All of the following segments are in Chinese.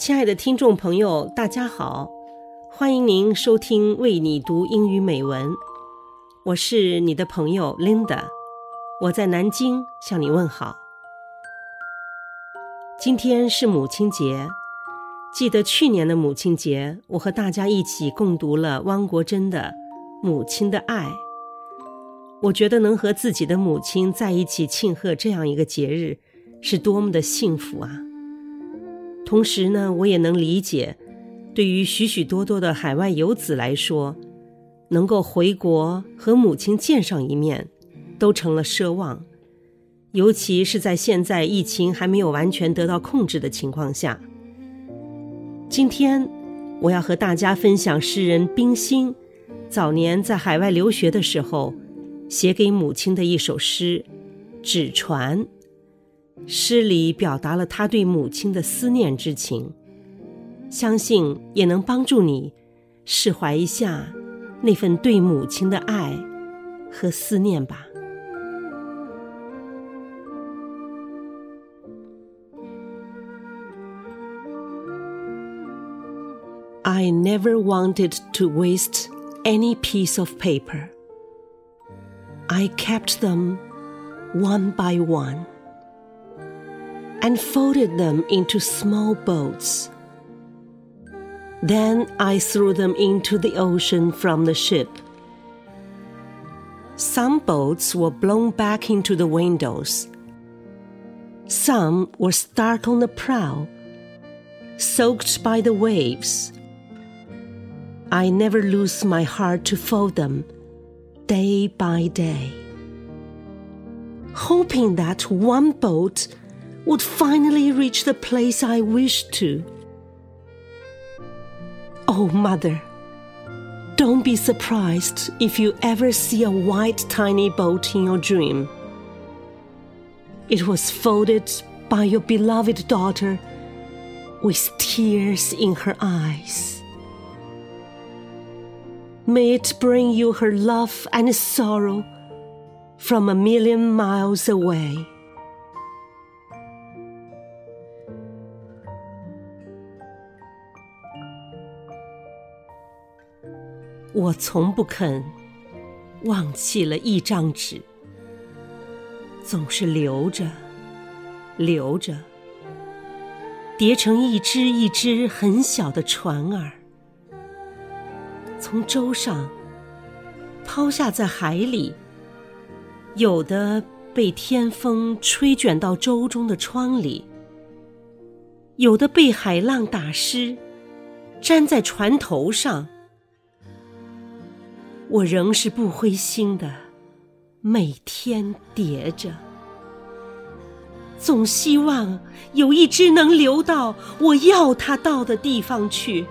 亲爱的听众朋友，大家好，欢迎您收听为你读英语美文，我是你的朋友 Linda，我在南京向你问好。今天是母亲节，记得去年的母亲节，我和大家一起共读了汪国真的《母亲的爱》。我觉得能和自己的母亲在一起庆贺这样一个节日，是多么的幸福啊！同时呢，我也能理解，对于许许多多的海外游子来说，能够回国和母亲见上一面，都成了奢望。尤其是在现在疫情还没有完全得到控制的情况下。今天，我要和大家分享诗人冰心早年在海外留学的时候。写给母亲的一首诗《纸船》，诗里表达了他对母亲的思念之情，相信也能帮助你释怀一下那份对母亲的爱和思念吧。I never wanted to waste any piece of paper. I kept them one by one and folded them into small boats. Then I threw them into the ocean from the ship. Some boats were blown back into the windows. Some were stuck on the prow, soaked by the waves. I never lose my heart to fold them day by day, hoping that one boat would finally reach the place I wished to. Oh, Mother, don't be surprised if you ever see a white tiny boat in your dream. It was folded by your beloved daughter with tears in her eyes. May it bring you her love and sorrow from a million miles away. 我从不肯忘记了一张纸，总是留着，留着，叠成一只一只很小的船儿。从舟上抛下在海里，有的被天风吹卷到舟中的窗里，有的被海浪打湿，粘在船头上。我仍是不灰心的，每天叠着，总希望有一只能流到我要它到的地方去。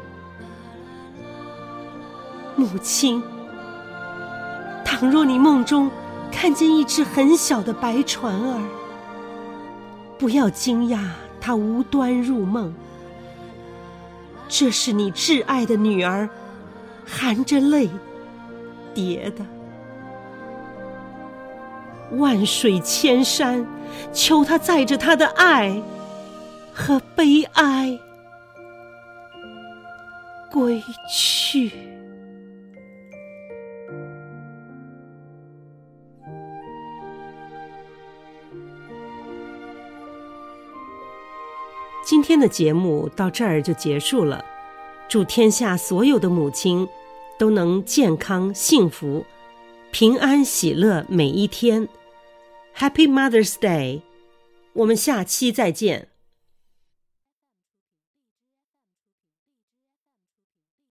母亲，倘若你梦中看见一只很小的白船儿，不要惊讶它无端入梦。这是你挚爱的女儿，含着泪叠的。万水千山，求他载着他的爱和悲哀归去。今天的节目到这儿就结束了，祝天下所有的母亲都能健康、幸福、平安、喜乐每一天。Happy Mother's Day！我们下期再见。